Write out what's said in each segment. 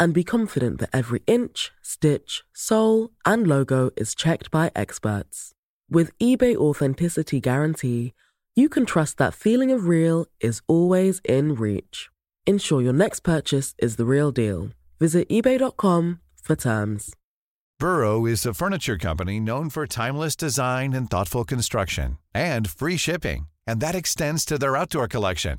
and be confident that every inch, stitch, sole, and logo is checked by experts. With eBay Authenticity Guarantee, you can trust that feeling of real is always in reach. Ensure your next purchase is the real deal. Visit eBay.com for terms. Burrow is a furniture company known for timeless design and thoughtful construction and free shipping, and that extends to their outdoor collection.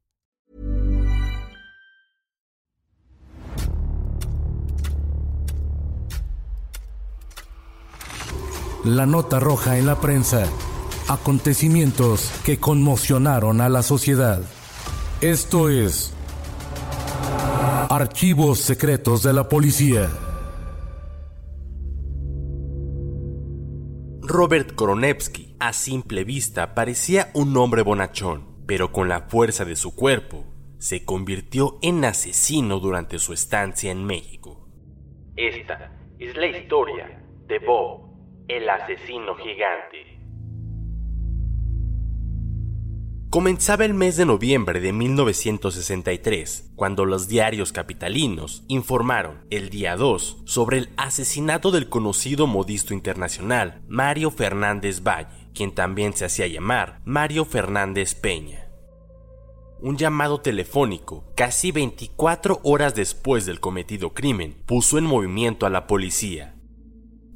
La nota roja en la prensa. Acontecimientos que conmocionaron a la sociedad. Esto es Archivos Secretos de la Policía. Robert Koronevsky, a simple vista, parecía un hombre bonachón, pero con la fuerza de su cuerpo, se convirtió en asesino durante su estancia en México. Esta es la historia de Bob, el asesino gigante. Comenzaba el mes de noviembre de 1963, cuando los diarios capitalinos informaron el día 2 sobre el asesinato del conocido modisto internacional Mario Fernández Valle, quien también se hacía llamar Mario Fernández Peña. Un llamado telefónico, casi 24 horas después del cometido crimen, puso en movimiento a la policía.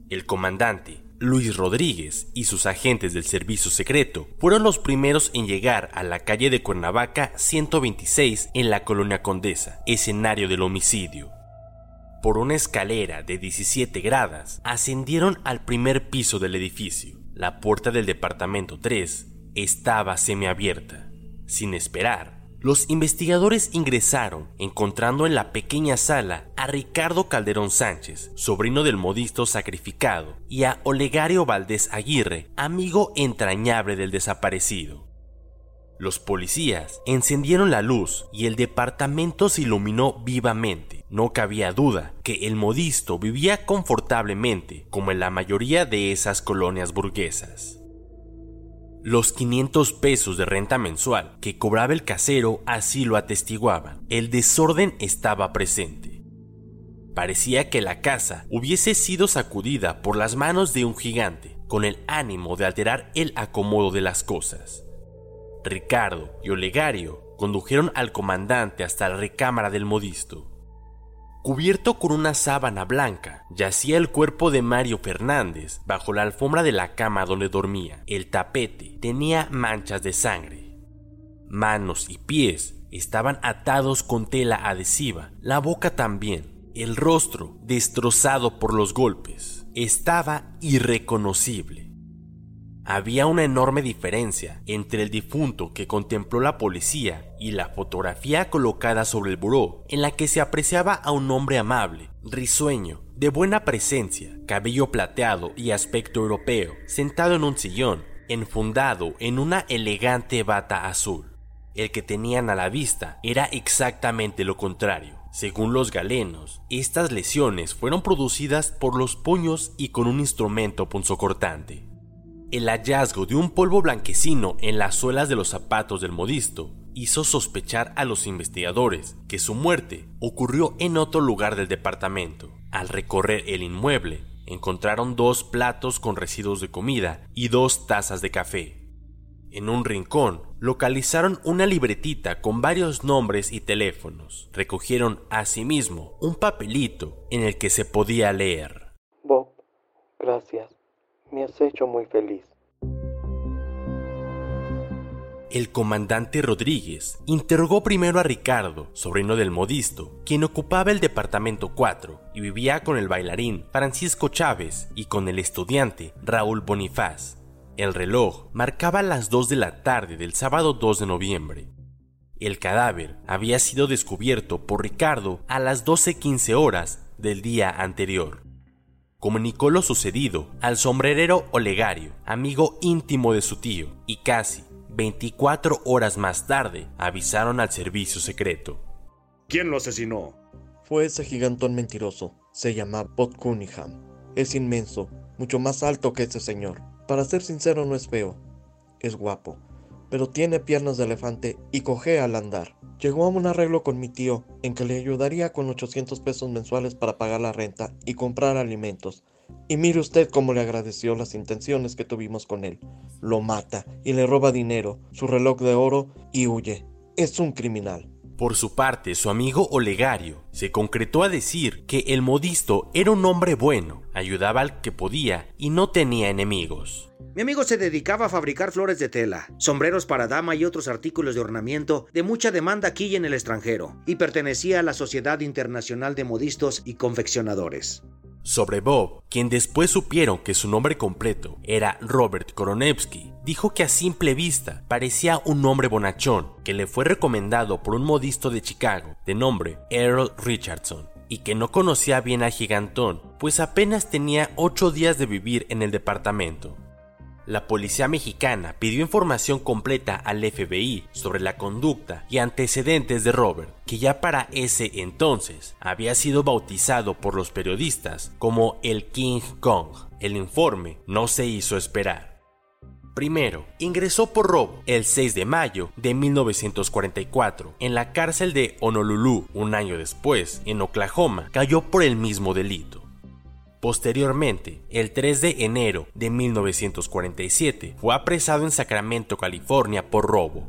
El comandante, Luis Rodríguez y sus agentes del servicio secreto fueron los primeros en llegar a la calle de Cuernavaca 126 en la colonia Condesa, escenario del homicidio. Por una escalera de 17 gradas, ascendieron al primer piso del edificio. La puerta del departamento 3 estaba semiabierta. Sin esperar, los investigadores ingresaron, encontrando en la pequeña sala a Ricardo Calderón Sánchez, sobrino del modisto sacrificado, y a Olegario Valdés Aguirre, amigo entrañable del desaparecido. Los policías encendieron la luz y el departamento se iluminó vivamente. No cabía duda que el modisto vivía confortablemente, como en la mayoría de esas colonias burguesas. Los 500 pesos de renta mensual que cobraba el casero así lo atestiguaban. El desorden estaba presente. Parecía que la casa hubiese sido sacudida por las manos de un gigante, con el ánimo de alterar el acomodo de las cosas. Ricardo y Olegario condujeron al comandante hasta la recámara del modisto. Cubierto con una sábana blanca, yacía el cuerpo de Mario Fernández bajo la alfombra de la cama donde dormía. El tapete tenía manchas de sangre. Manos y pies estaban atados con tela adhesiva, la boca también, el rostro destrozado por los golpes. Estaba irreconocible. Había una enorme diferencia entre el difunto que contempló la policía y la fotografía colocada sobre el buró, en la que se apreciaba a un hombre amable, risueño, de buena presencia, cabello plateado y aspecto europeo, sentado en un sillón, enfundado en una elegante bata azul. El que tenían a la vista era exactamente lo contrario. Según los galenos, estas lesiones fueron producidas por los puños y con un instrumento punzocortante. El hallazgo de un polvo blanquecino en las suelas de los zapatos del modisto hizo sospechar a los investigadores que su muerte ocurrió en otro lugar del departamento. Al recorrer el inmueble, encontraron dos platos con residuos de comida y dos tazas de café. En un rincón localizaron una libretita con varios nombres y teléfonos. Recogieron asimismo un papelito en el que se podía leer. Bob, gracias. Me has hecho muy feliz. El comandante Rodríguez interrogó primero a Ricardo, sobrino del modisto, quien ocupaba el departamento 4 y vivía con el bailarín Francisco Chávez y con el estudiante Raúl Bonifaz. El reloj marcaba las 2 de la tarde del sábado 2 de noviembre. El cadáver había sido descubierto por Ricardo a las 12.15 horas del día anterior. Comunicó lo sucedido al sombrerero Olegario, amigo íntimo de su tío, y casi 24 horas más tarde avisaron al servicio secreto. ¿Quién lo asesinó? Fue ese gigantón mentiroso. Se llama Bob Cunningham. Es inmenso, mucho más alto que ese señor. Para ser sincero, no es feo. Es guapo, pero tiene piernas de elefante y cojea al andar. Llegó a un arreglo con mi tío en que le ayudaría con 800 pesos mensuales para pagar la renta y comprar alimentos. Y mire usted cómo le agradeció las intenciones que tuvimos con él. Lo mata y le roba dinero, su reloj de oro y huye. Es un criminal. Por su parte, su amigo Olegario se concretó a decir que el modisto era un hombre bueno, ayudaba al que podía y no tenía enemigos. Mi amigo se dedicaba a fabricar flores de tela, sombreros para dama y otros artículos de ornamiento de mucha demanda aquí y en el extranjero, y pertenecía a la Sociedad Internacional de Modistos y Confeccionadores. Sobre Bob, quien después supieron que su nombre completo era Robert Koronevsky, dijo que a simple vista parecía un hombre bonachón que le fue recomendado por un modisto de Chicago de nombre Earl Richardson y que no conocía bien al gigantón, pues apenas tenía ocho días de vivir en el departamento. La policía mexicana pidió información completa al FBI sobre la conducta y antecedentes de Robert, que ya para ese entonces había sido bautizado por los periodistas como el King Kong. El informe no se hizo esperar. Primero, ingresó por robo el 6 de mayo de 1944 en la cárcel de Honolulu. Un año después, en Oklahoma, cayó por el mismo delito. Posteriormente, el 3 de enero de 1947, fue apresado en Sacramento, California, por robo.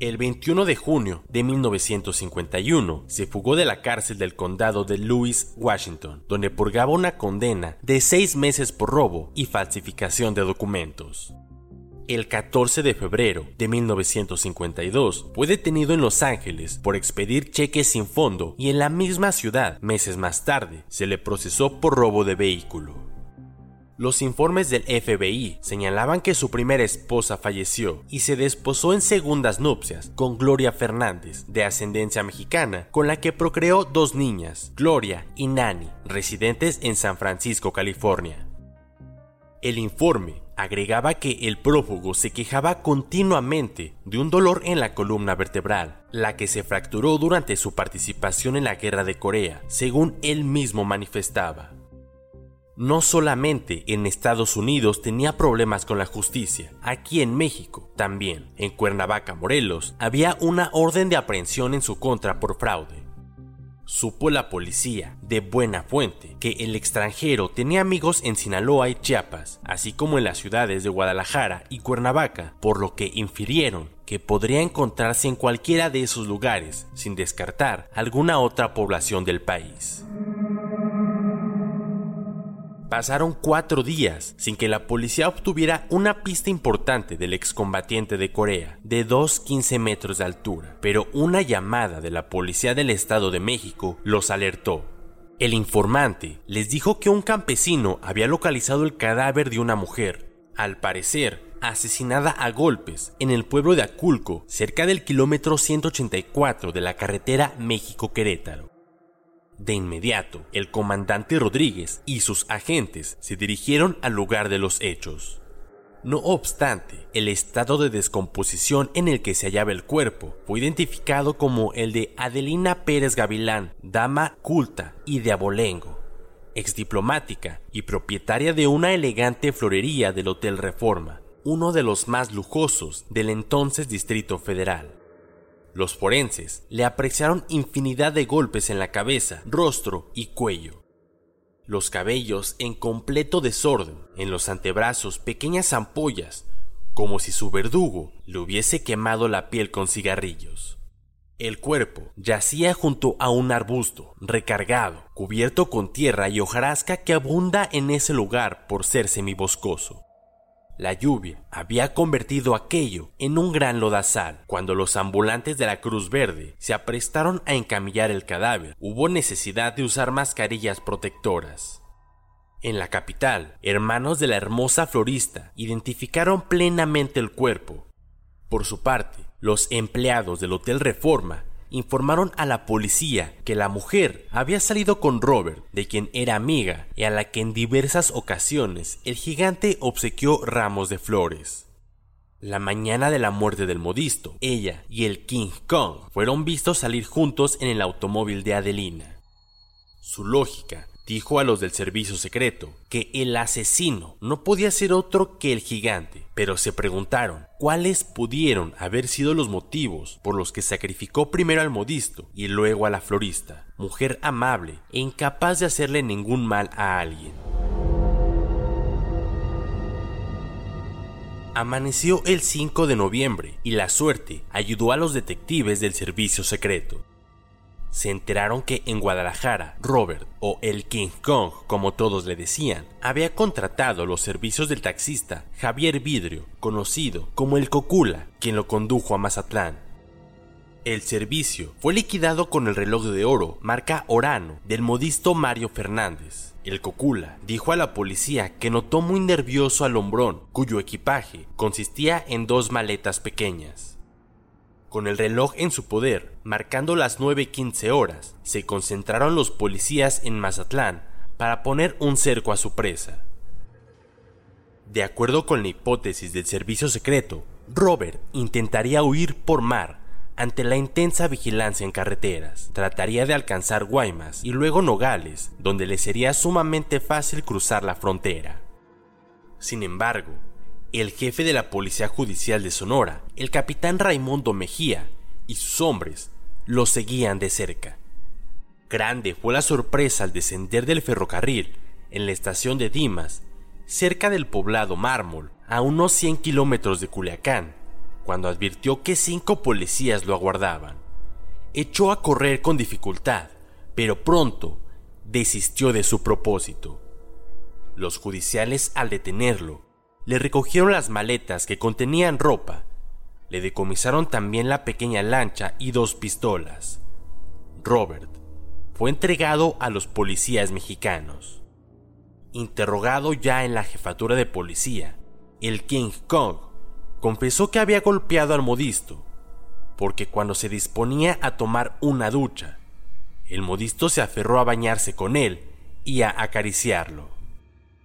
El 21 de junio de 1951 se fugó de la cárcel del condado de Lewis, Washington, donde purgaba una condena de seis meses por robo y falsificación de documentos. El 14 de febrero de 1952 fue detenido en Los Ángeles por expedir cheques sin fondo y en la misma ciudad, meses más tarde, se le procesó por robo de vehículo. Los informes del FBI señalaban que su primera esposa falleció y se desposó en segundas nupcias con Gloria Fernández, de ascendencia mexicana, con la que procreó dos niñas, Gloria y Nani, residentes en San Francisco, California. El informe agregaba que el prófugo se quejaba continuamente de un dolor en la columna vertebral, la que se fracturó durante su participación en la guerra de Corea, según él mismo manifestaba. No solamente en Estados Unidos tenía problemas con la justicia, aquí en México también, en Cuernavaca, Morelos, había una orden de aprehensión en su contra por fraude. Supo la policía, de buena fuente, que el extranjero tenía amigos en Sinaloa y Chiapas, así como en las ciudades de Guadalajara y Cuernavaca, por lo que infirieron que podría encontrarse en cualquiera de esos lugares, sin descartar alguna otra población del país. Pasaron cuatro días sin que la policía obtuviera una pista importante del excombatiente de Corea, de 2,15 metros de altura, pero una llamada de la policía del Estado de México los alertó. El informante les dijo que un campesino había localizado el cadáver de una mujer, al parecer asesinada a golpes en el pueblo de Aculco, cerca del kilómetro 184 de la carretera México-Querétaro. De inmediato, el comandante Rodríguez y sus agentes se dirigieron al lugar de los hechos. No obstante, el estado de descomposición en el que se hallaba el cuerpo fue identificado como el de Adelina Pérez Gavilán, dama culta y de abolengo, exdiplomática y propietaria de una elegante florería del Hotel Reforma, uno de los más lujosos del entonces Distrito Federal. Los forenses le apreciaron infinidad de golpes en la cabeza, rostro y cuello. Los cabellos en completo desorden, en los antebrazos pequeñas ampollas, como si su verdugo le hubiese quemado la piel con cigarrillos. El cuerpo yacía junto a un arbusto, recargado, cubierto con tierra y hojarasca que abunda en ese lugar por ser semiboscoso. La lluvia había convertido aquello en un gran lodazal. Cuando los ambulantes de la Cruz Verde se aprestaron a encamillar el cadáver, hubo necesidad de usar mascarillas protectoras. En la capital, hermanos de la hermosa florista identificaron plenamente el cuerpo. Por su parte, los empleados del Hotel Reforma informaron a la policía que la mujer había salido con Robert, de quien era amiga, y a la que en diversas ocasiones el gigante obsequió ramos de flores. La mañana de la muerte del modisto, ella y el King Kong fueron vistos salir juntos en el automóvil de Adelina. Su lógica dijo a los del servicio secreto que el asesino no podía ser otro que el gigante, pero se preguntaron cuáles pudieron haber sido los motivos por los que sacrificó primero al modisto y luego a la florista, mujer amable e incapaz de hacerle ningún mal a alguien. Amaneció el 5 de noviembre y la suerte ayudó a los detectives del servicio secreto se enteraron que en Guadalajara, Robert, o el King Kong, como todos le decían, había contratado los servicios del taxista Javier Vidrio, conocido como el Cocula, quien lo condujo a Mazatlán. El servicio fue liquidado con el reloj de oro marca Orano del modisto Mario Fernández. El Cocula dijo a la policía que notó muy nervioso al hombrón, cuyo equipaje consistía en dos maletas pequeñas. Con el reloj en su poder, marcando las 9.15 horas, se concentraron los policías en Mazatlán para poner un cerco a su presa. De acuerdo con la hipótesis del servicio secreto, Robert intentaría huir por mar ante la intensa vigilancia en carreteras. Trataría de alcanzar Guaymas y luego Nogales, donde le sería sumamente fácil cruzar la frontera. Sin embargo, el jefe de la Policía Judicial de Sonora, el capitán Raimundo Mejía, y sus hombres lo seguían de cerca. Grande fue la sorpresa al descender del ferrocarril en la estación de Dimas, cerca del poblado Mármol, a unos 100 kilómetros de Culiacán, cuando advirtió que cinco policías lo aguardaban. Echó a correr con dificultad, pero pronto desistió de su propósito. Los judiciales, al detenerlo, le recogieron las maletas que contenían ropa. Le decomisaron también la pequeña lancha y dos pistolas. Robert fue entregado a los policías mexicanos. Interrogado ya en la jefatura de policía, el King Kong confesó que había golpeado al modisto, porque cuando se disponía a tomar una ducha, el modisto se aferró a bañarse con él y a acariciarlo.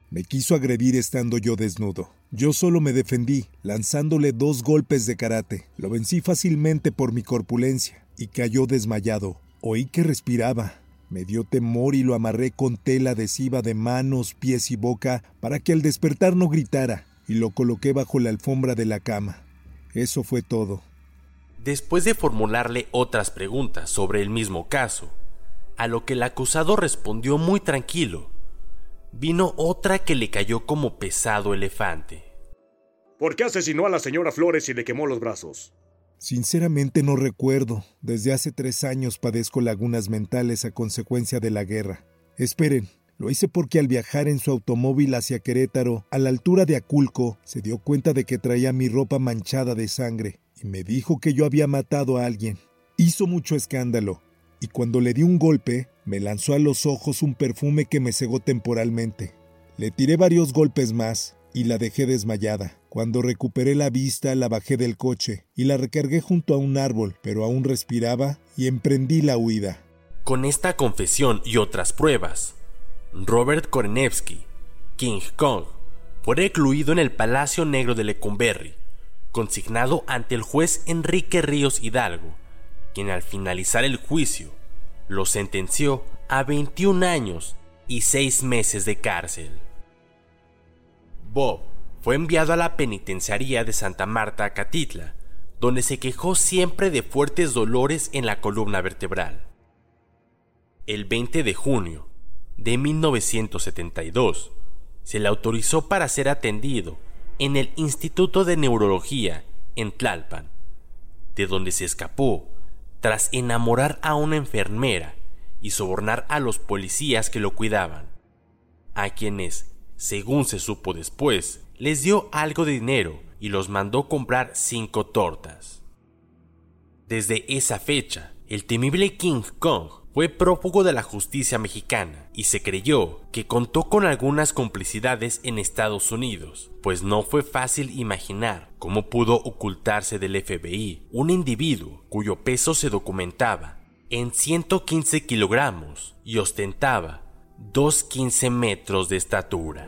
Me quiso agredir estando yo desnudo. Yo solo me defendí, lanzándole dos golpes de karate. Lo vencí fácilmente por mi corpulencia y cayó desmayado. Oí que respiraba. Me dio temor y lo amarré con tela adhesiva de manos, pies y boca para que al despertar no gritara, y lo coloqué bajo la alfombra de la cama. Eso fue todo. Después de formularle otras preguntas sobre el mismo caso, a lo que el acusado respondió muy tranquilo, vino otra que le cayó como pesado elefante. ¿Por qué asesinó a la señora Flores y le quemó los brazos? Sinceramente no recuerdo. Desde hace tres años padezco lagunas mentales a consecuencia de la guerra. Esperen, lo hice porque al viajar en su automóvil hacia Querétaro, a la altura de Aculco, se dio cuenta de que traía mi ropa manchada de sangre y me dijo que yo había matado a alguien. Hizo mucho escándalo y cuando le di un golpe, me lanzó a los ojos un perfume que me cegó temporalmente. Le tiré varios golpes más y la dejé desmayada. Cuando recuperé la vista, la bajé del coche y la recargué junto a un árbol, pero aún respiraba y emprendí la huida. Con esta confesión y otras pruebas, Robert Korenevsky, King Kong, fue recluido en el Palacio Negro de Lecumberri, consignado ante el juez Enrique Ríos Hidalgo, quien al finalizar el juicio lo sentenció a 21 años y 6 meses de cárcel. Bob fue enviado a la penitenciaría de Santa Marta, Catitla, donde se quejó siempre de fuertes dolores en la columna vertebral. El 20 de junio de 1972 se le autorizó para ser atendido en el Instituto de Neurología en Tlalpan, de donde se escapó tras enamorar a una enfermera y sobornar a los policías que lo cuidaban, a quienes, según se supo después, les dio algo de dinero y los mandó comprar cinco tortas. Desde esa fecha, el temible King Kong fue prófugo de la justicia mexicana y se creyó que contó con algunas complicidades en Estados Unidos, pues no fue fácil imaginar cómo pudo ocultarse del FBI un individuo cuyo peso se documentaba en 115 kilogramos y ostentaba 2,15 metros de estatura.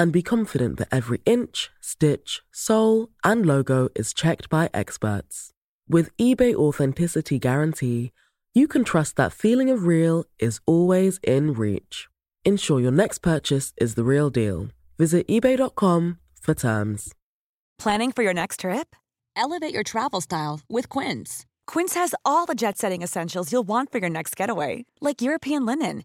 and be confident that every inch, stitch, sole, and logo is checked by experts. With eBay Authenticity Guarantee, you can trust that feeling of real is always in reach. Ensure your next purchase is the real deal. Visit eBay.com for terms. Planning for your next trip? Elevate your travel style with Quince. Quince has all the jet setting essentials you'll want for your next getaway, like European linen